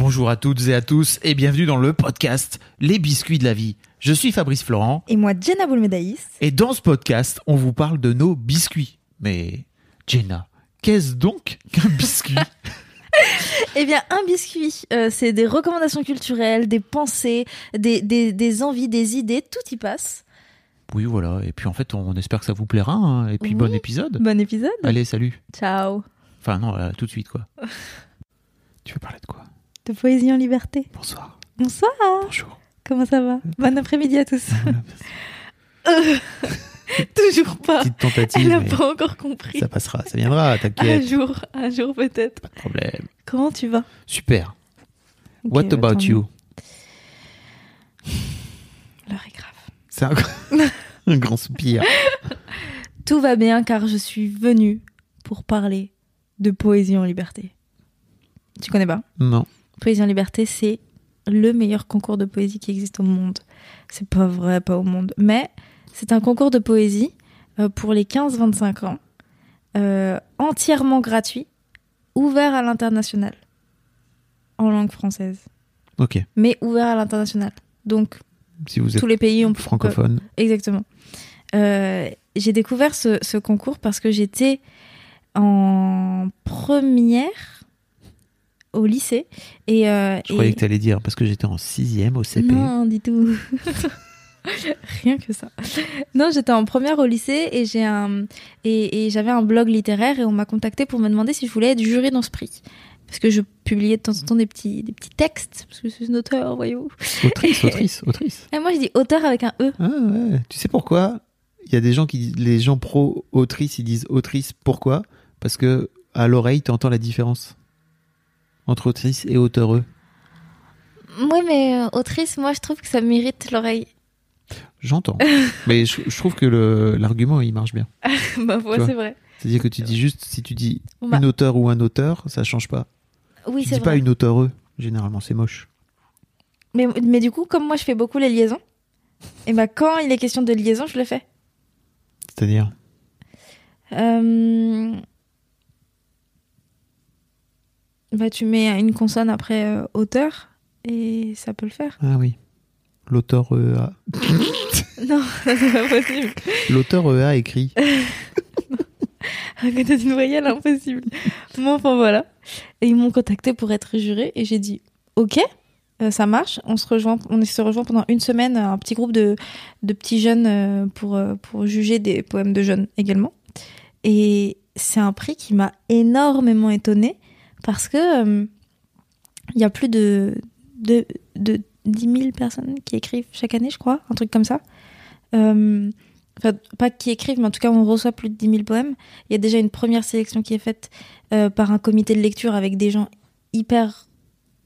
Bonjour à toutes et à tous et bienvenue dans le podcast Les biscuits de la vie. Je suis Fabrice Florent Et moi, Jenna Boulmedaïs. et dans ce podcast, on vous parle de nos biscuits. Mais Jenna, qu'est-ce donc qu'un biscuit? Eh bien, un biscuit, euh, c'est des recommandations culturelles, des pensées, des, des, des envies, des idées, tout y passe. Oui, voilà. Et puis en fait, on espère que ça vous plaira. hein. Et puis Oui. bon épisode. Bon épisode. Allez, salut. Ciao. Enfin non, là, tout de suite quoi. tu veux parler de quoi? De poésie en liberté. Bonsoir. Bonsoir. Bonjour. Comment ça va? Bon après-midi à tous. Euh, Toujours pas. Petite tentative. Elle n'a pas encore compris. Ça passera, ça viendra, Un t'inquiète. jour, un jour peut-être. Pas de problème. Comment tu vas? Super. What about you? L'heure est grave. C'est un... un grand soupir. Tout va bien car je suis venue pour parler de poésie en liberté. Tu connais pas? Non. Poésie en liberté, c'est le meilleur concours de poésie qui existe au monde. C'est pas vrai, pas au monde. Mais c'est un concours de poésie euh, pour les 15-25 ans, euh, entièrement gratuit, ouvert à l'international, en langue française, Ok. mais ouvert à l'international. Donc Si vous êtes tous les pays ont francophone. Exactement. Euh, j'ai découvert ce, ce concours parce que j'étais en première au lycée. Et, euh, Je croyais que tu allais dire parce que j'étais en sixième au CP. non du tout. Rien que ça. Non j'étais en première au lycée et j'ai un et, et j'avais un blog littéraire et on m'a contacté pour me demander si je voulais être jurée dans ce prix. Parce que je publiais de temps en temps des petits des petits textes parce que je suis une auteure voyez-vous. Autrice, autrice, autrice. et moi je dis auteur avec un e. Ah ouais. Tu sais pourquoi? Il y a des gens qui les gens pro autrice, ils disent autrice. Pourquoi? Parce que à l'oreille, tu entends la différence entre autrice et auteureux. Oui, mais euh, autrice, moi, je trouve que ça mérite l'oreille. J'entends. Mais je, je trouve que l'argument, il marche bien. bah, ouais, c'est vrai. C'est-à-dire que tu dis juste, si tu dis bah, une auteure ou un auteur, ça change pas. oui, c'est dis pas vrai. une auteureux. Généralement, c'est moche. Mais, mais du coup, comme moi, je fais beaucoup les liaisons, et bah, quand il est question de liaison, je le fais. C'est-à-dire? Euh, Bah, tu mets une consonne après euh, auteur, et ça peut le faire. Ah oui. L'auteur EA. non, c'est pas possible. L'auteur EA écrit. À côté d'une voyelle, impossible. Bon, enfin voilà. Et ils m'ont contacté pour être juré et j'ai dit OK, euh, ça marche. On se rejoint, on se rejoint pendant une semaine, un petit groupe de, de petits jeunes euh, pour, euh, pour juger des poèmes de jeunes également. Et c'est un prix qui m'a énormément étonnée parce que euh, il y a plus de, de, de 10 000 personnes qui écrivent chaque année, je crois, un truc comme ça. Euh, Enfin, pas qui écrivent, mais en tout cas, on reçoit plus de 10 000 poèmes. Il y a déjà une première sélection qui est faite euh, par un comité de lecture avec des gens hyper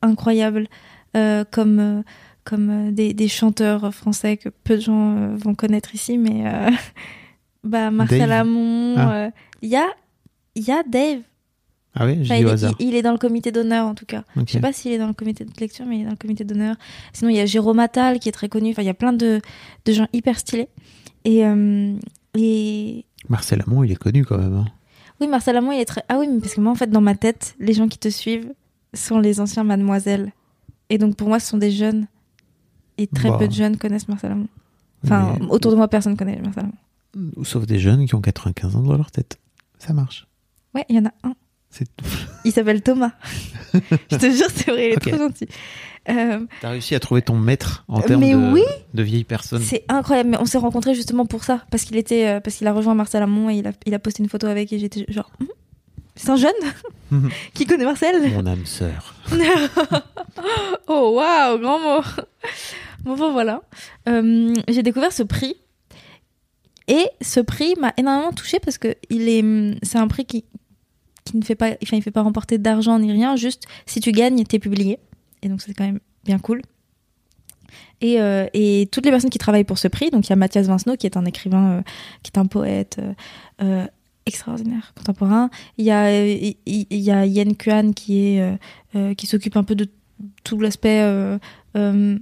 incroyables, euh, comme, euh, comme euh, des, des chanteurs français que peu de gens euh, vont connaître ici, mais euh, bah, Marcel Dave. Amont. Ah. euh, Il y, a, il y a Dave. Ah oui, Enfin, il, est, il- est dans le comité d'honneur, en tout cas. Ok. Je sais pas s'il est dans le comité de lecture, mais il est dans le comité d'honneur. Sinon, il y a Jérôme Attal qui est très connu. Enfin, il y a plein de, de gens hyper stylés. Et, euh, et Marcel Amont, il est connu quand même. hein. oui, Marcel Amont, il est très. Ah oui, mais parce que moi, en fait, dans ma tête, les gens qui te suivent sont les anciens mademoiselles. Et donc, pour moi, ce sont des jeunes. Et très Bah. peu de jeunes connaissent Marcel Amont. Enfin, Mais- autour de moi, personne connaît Marcel Amont. Sauf des jeunes qui ont 95 ans dans leur tête. Ça marche. Ouais, il y en a un. Il s'appelle Thomas. Je te jure, c'est vrai, il est trop gentil. Euh, T'as réussi à trouver ton maître en termes de, oui. de vieille personne. C'est incroyable, mais on s'est rencontrés justement pour ça, parce qu'il était, euh, parce qu'il a rejoint Marcel Amont et il a, il a posté une photo avec et j'étais genre, Hum, c'est un jeune Mhm. qui connaît Marcel. Mon âme sœur. Oh waouh, grand mot. Bon, bon, voilà. Euh, J'ai découvert ce prix Et ce prix m'a énormément touchée parce que il est, hum, c'est un prix qui, qui ne fait pas, enfin, il fait pas remporter d'argent ni rien, juste si tu gagnes, t'es publié. Et donc, c'est quand même bien cool. Et, euh, et toutes les personnes qui travaillent pour ce prix, donc il y a Mathias Vincenot qui est un écrivain, euh, qui est un poète euh, extraordinaire, contemporain. Il y a, il y a Yen Kuan qui est, qui s'occupe un peu de tout l'aspect, comment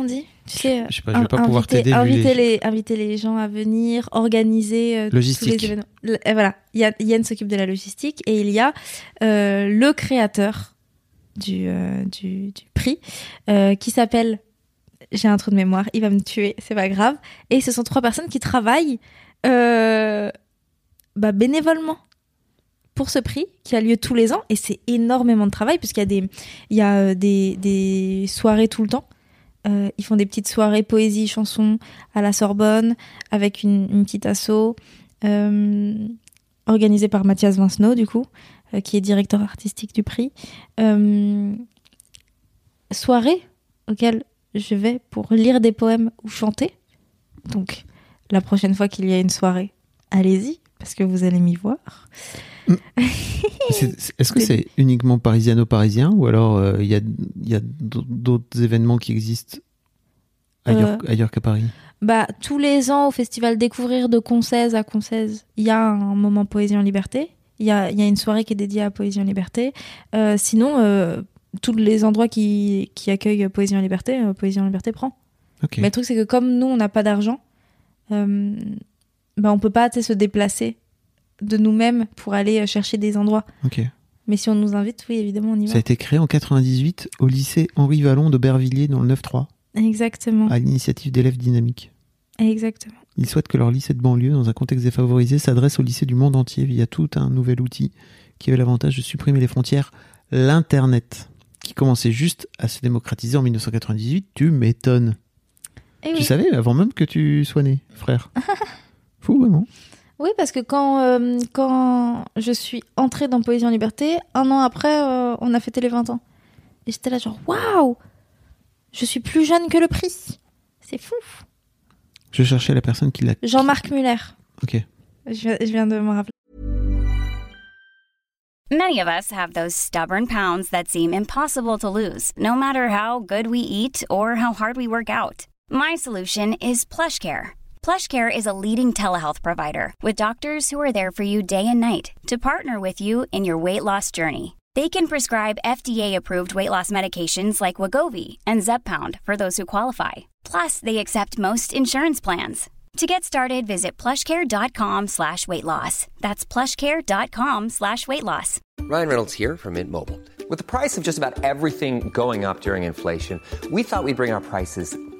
on dit? Tu sais, Je sais pas, je vais pas in- pouvoir inviter- t'aider. Inviter les- inviter gens à venir, organiser euh, tous Logistique. les événements. Voilà, Yann, s'occupe de la logistique et il y a euh, le créateur du, euh, du, du prix euh, qui s'appelle, j'ai un trou de mémoire, il va me tuer, c'est pas grave. Et ce sont trois personnes qui travaillent bah, bénévolement pour ce prix qui a lieu tous les ans et c'est énormément de travail puisqu'il y a des il y a des, des soirées tout le temps Euh, ils font des petites soirées poésie chansons à la Sorbonne avec une, petite asso euh, organisée par Mathias Vincenot du coup euh, qui est directeur artistique du prix. Euh, soirée auquel je vais pour lire des poèmes ou chanter. Donc la prochaine fois qu'il y a une soirée allez-y parce que vous allez m'y voir c'est- Est-ce que c'est uniquement parisiano-parisien ou alors euh, il y a, a d'autres- événements qui existent ailleurs, Euh, ailleurs qu'à Paris? Bah, tous les ans, au festival Découvrir de Concèze à Concèze, il y a un moment Poésie en Liberté. Il y a, y a une soirée qui est dédiée à Poésie en Liberté. Euh, sinon, tous les endroits qui, qui accueillent Poésie en Liberté, Poésie en Liberté prend. Mais le truc, c'est que comme nous, on n'a pas d'argent, bah, on peut pas se déplacer de nous-mêmes pour aller euh, chercher des endroits. ok. Mais si on nous invite, oui, évidemment, on y Ça va. a été créé en 98 au lycée Henri Vallon de Bervilliers dans le 9-3 Exactement. à l'initiative d'élèves dynamiques. Exactement. Ils souhaitent que leur lycée de banlieue, dans un contexte défavorisé, s'adresse au lycée du monde entier via tout un nouvel outil qui avait l'avantage de supprimer les frontières, l'Internet, qui commençait juste à se démocratiser en 1998. Tu m'étonnes. Et Tu oui. savais avant même que tu sois né, frère. Fou, vraiment. Oui, parce que quand, euh, quand je suis entrée dans Poésie en Liberté, un an après, euh, on a fêté les 20 ans. Et j'étais là genre, waouh Je suis plus jeune que le prix C'est fou Je cherchais la personne qui l'a. Jean-Marc Muller. Ok. Je viens, je viens de me rappeler. Many of us have those stubborn pounds that seem impossible to lose, no matter how good we eat or how hard we work out. My solution is PlushCare. PlushCare is a leading telehealth provider with doctors who are there for you day and night to partner with you in your weight loss journey. They can prescribe FDA-approved weight loss medications like Wagovi and Zepbound for those who qualify. Plus, they accept most insurance plans. To get started, visit plushcare.com slash weight loss. That's plushcare.com slash weight loss. Ryan Reynolds here from Mint Mobile. With the price of just about everything going up during inflation, we thought we'd bring our prices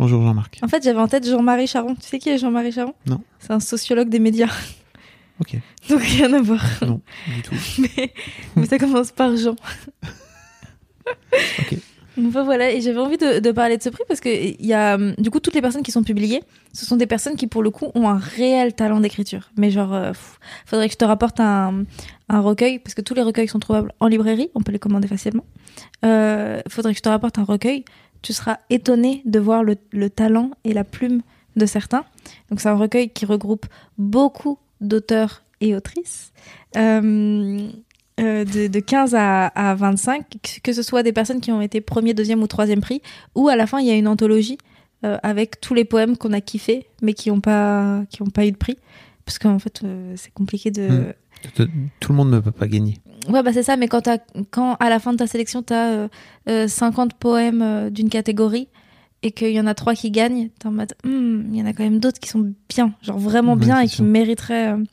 Bonjour Jean-Marc. En fait, j'avais en tête Jean-Marie Charon. Tu sais qui est Jean-Marie Charon? Non. C'est un sociologue des médias. Ok. Donc rien à voir. Non, du tout. mais, mais ça commence par Jean. Ok. Enfin, voilà, et j'avais envie de, de parler de ce prix parce que il y a du coup toutes les personnes qui sont publiées, ce sont des personnes qui pour le coup ont un réel talent d'écriture. Mais genre, euh, faudrait que je te rapporte un, un recueil parce que tous les recueils sont trouvables en librairie, on peut les commander facilement. Euh, faudrait que je te rapporte un recueil. Tu seras étonné de voir le, le talent et la plume de certains. Donc c'est un recueil qui regroupe beaucoup d'auteurs et autrices. Euh, euh, de, de 15 à, à 25, que- ce soit des personnes qui ont été premier, deuxième ou troisième prix, ou à la fin il y a une anthologie euh, avec tous les poèmes qu'on a kiffés, mais qui n'ont pas, pas eu de prix. Parce qu'en fait, c'est compliqué de. Hmm. Tout tout le monde ne peut pas gagner. Ouais, bah c'est ça, mais quand, t'as- quand à la fin de ta sélection, tu as 50 poèmes euh, d'une catégorie et qu'il y en a trois qui gagnent, t'es en mode, Hmm, il y en a quand même d'autres qui sont bien, genre vraiment Ouais, bien et qui sûr. mériteraient. euh.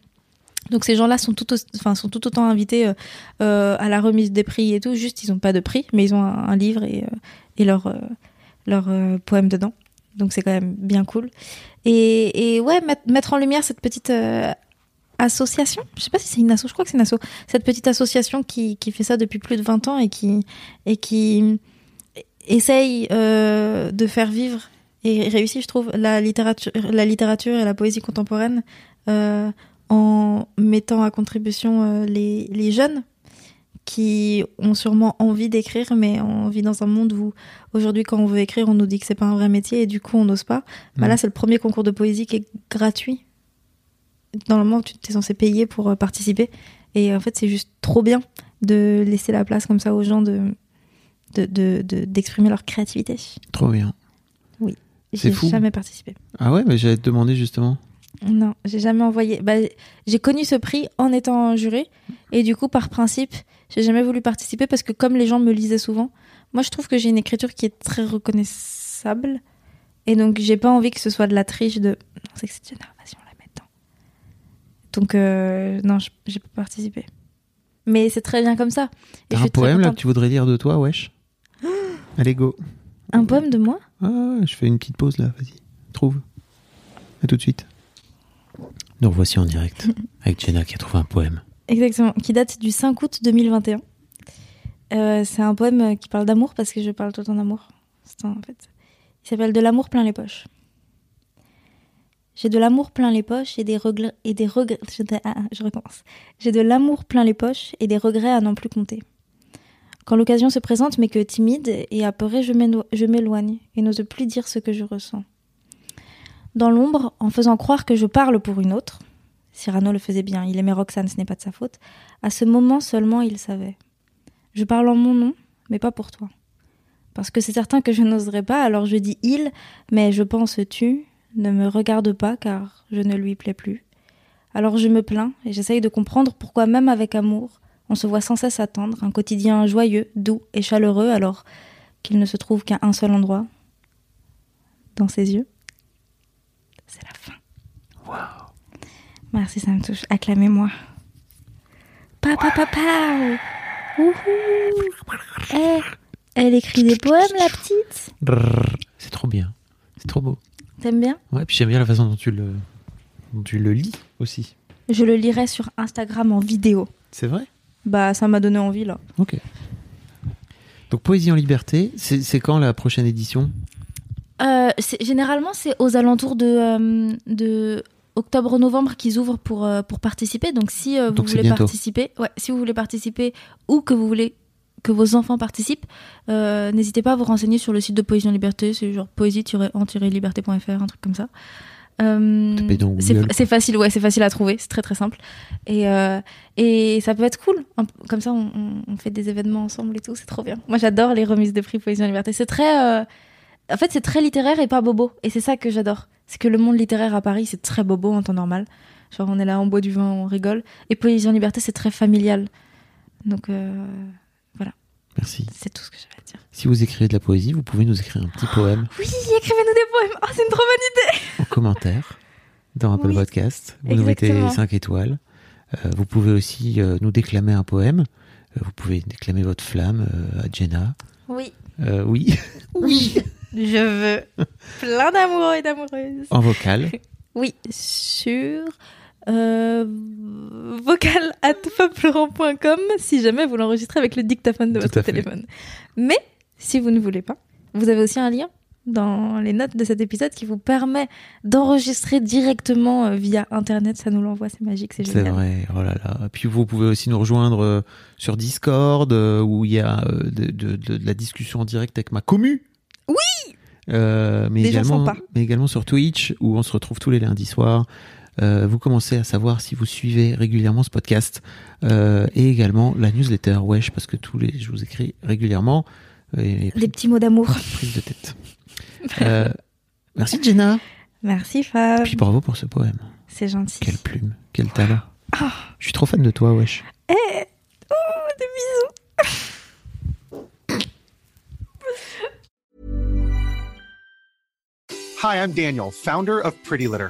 Donc ces gens-là sont tout, enfin, sont tout autant invités euh, à la remise des prix et tout, juste ils ont pas de prix, mais ils ont un, un livre et, et leur, leur poème dedans. Donc c'est quand même bien cool. Et, et ouais, mettre, mettre en lumière cette petite euh, association, je sais pas si c'est une asso, je crois que c'est une asso, cette petite association qui, qui fait ça depuis plus de 20 ans et qui, et qui essaye euh, de faire vivre et réussit, je trouve, la littérature, la littérature et la poésie contemporaine euh, en mettant à contribution euh, les, les jeunes qui ont sûrement envie d'écrire, mais on vit dans un monde où aujourd'hui, quand on veut écrire, on nous dit que c'est pas un vrai métier et du coup, on n'ose pas. Bah Mm. là, c'est le premier concours de poésie qui est gratuit. Normalement, tu es censé payer pour euh, participer. Et en fait, c'est juste trop bien de laisser la place comme ça aux gens de de- de- de- d'exprimer leur créativité. Trop bien. C'est J'ai jamais participé. Ah ouais, mais j'allais te demander justement. Non, j'ai jamais envoyé. Bah, j'ai connu ce prix en étant juré et du coup, par principe, j'ai jamais voulu participer parce que comme les gens me lisaient souvent, moi je trouve que j'ai une écriture qui est très reconnaissable et donc j'ai pas envie que ce soit de la triche de. Non, c'est que c'est Jenna, vas-y on la met dedans. Donc euh, non, j'ai pas participé. Mais c'est très bien comme ça. T'as un poème là que tu voudrais lire de toi, wesh Allez, go. Un poème de moi? Ah, je fais une petite pause là, vas-y. Trouve. À tout de suite. Nous revoici en direct avec Jenna qui a trouvé un poème. Exactement, qui date du 5 août 2021. Euh, c'est un poème qui parle d'amour parce que je parle tout le temps d'amour. C'est un- en fait. Il s'appelle De l'amour plein les poches. J'ai de l'amour plein les poches et des regrets et des regrets. Je, ah, ah, je recommence. J'ai de l'amour plein les poches et des regrets à n'en plus compter. Quand l'occasion se présente, mais que timide et apeurée, je m'éloigne et n'ose plus dire ce que je ressens. Dans l'ombre, en faisant croire que je parle pour une autre, Cyrano le faisait bien, il aimait Roxane, ce n'est pas de sa faute. À ce moment seulement, il savait. Je parle en mon nom, mais pas pour toi. Parce que c'est certain que je n'oserais pas, alors je dis il, mais je pense tu, ne me regarde pas car je ne lui plais plus. Alors je me plains et j'essaye de comprendre pourquoi même avec amour, on se voit sans cesse attendre un quotidien joyeux, doux et chaleureux alors qu'il ne se trouve qu'à un seul endroit, dans ses yeux. C'est la fin. Merci, ça me touche. Acclamez-moi. Papa, papa. Wouhou. Eh, Elle écrit des poèmes, la petite? C'est trop bien. C'est trop beau. T'aimes bien Ouais, puis j'aime bien la façon dont tu le, dont tu le lis aussi. Je le lirai sur Instagram en vidéo. C'est vrai? Bah, ça m'a donné envie, là. Ok. Donc Poésie en liberté, c'est quand la prochaine édition? Euh, généralement, c'est aux alentours de, euh, de octobre-novembre qu'ils ouvrent pour, euh, pour participer. Donc, si vous Donc, voulez bientôt. participer, ouais, si vous voulez participer ou que vous voulez que vos enfants participent, euh, n'hésitez pas à vous renseigner sur le site de Poésie en Liberté. C'est genre poésie-en-liberté.fr, un truc comme ça. Euh, c'est facile, ouais, c'est facile à trouver, c'est très très simple. Et, euh, et ça peut être cool. Comme ça, on, fait des événements ensemble et tout, c'est trop bien. Moi, j'adore les remises de prix Poésie en Liberté. C'est très. euh, en fait, c'est très littéraire et pas bobo. Et c'est ça que j'adore. C'est que le monde littéraire à Paris, c'est très bobo en temps normal. Genre, on est là, on boit du vin, on rigole. Et Poésie en liberté, c'est très familial. Donc, Merci. c'est tout ce que j'avais à dire. Si vous écrivez de la poésie, vous pouvez nous écrire un petit poème Oui, écrivez-nous des poèmes. Oh, c'est une trop bonne idée. en commentaire dans Apple Oui, Podcast. Vous nous mettez exactement. 5 étoiles. Euh, vous pouvez aussi euh, nous déclamer un poème. Euh, vous pouvez déclamer votre flamme à Jenna. Oui. Oui, Oui. Je veux plein d'amoureux et d'amoureuses. en vocal. Oui, sur euh, vocal at si jamais vous l'enregistrez avec le dictaphone de Tout votre téléphone. Mais si vous ne voulez pas, vous avez aussi un lien dans les notes de cet épisode qui vous permet d'enregistrer directement euh, via internet. Ça nous l'envoie, c'est magique, c'est C'est génial. vrai, oh là là. Puis vous pouvez aussi nous rejoindre euh, sur Discord euh, où il y a de, de- de- de la discussion en direct avec ma commu. Oui Euh, mais Des également, mais également sur Twitch où on se retrouve tous les lundis soirs. Euh, vous commencez à savoir si vous suivez régulièrement ce podcast euh, et également la newsletter Wesh parce que tous les je vous écris régulièrement euh, et Des petits mots d'amour. prise de tête. Euh, merci Jenna. Merci Fab. Puis bravo pour ce poème. C'est gentil. Quelle plume, quel talent. Ah. Je suis trop fan de toi, Wesh. Eh Oh, des bisous Hi, I'm Daniel, founder of Pretty Litter.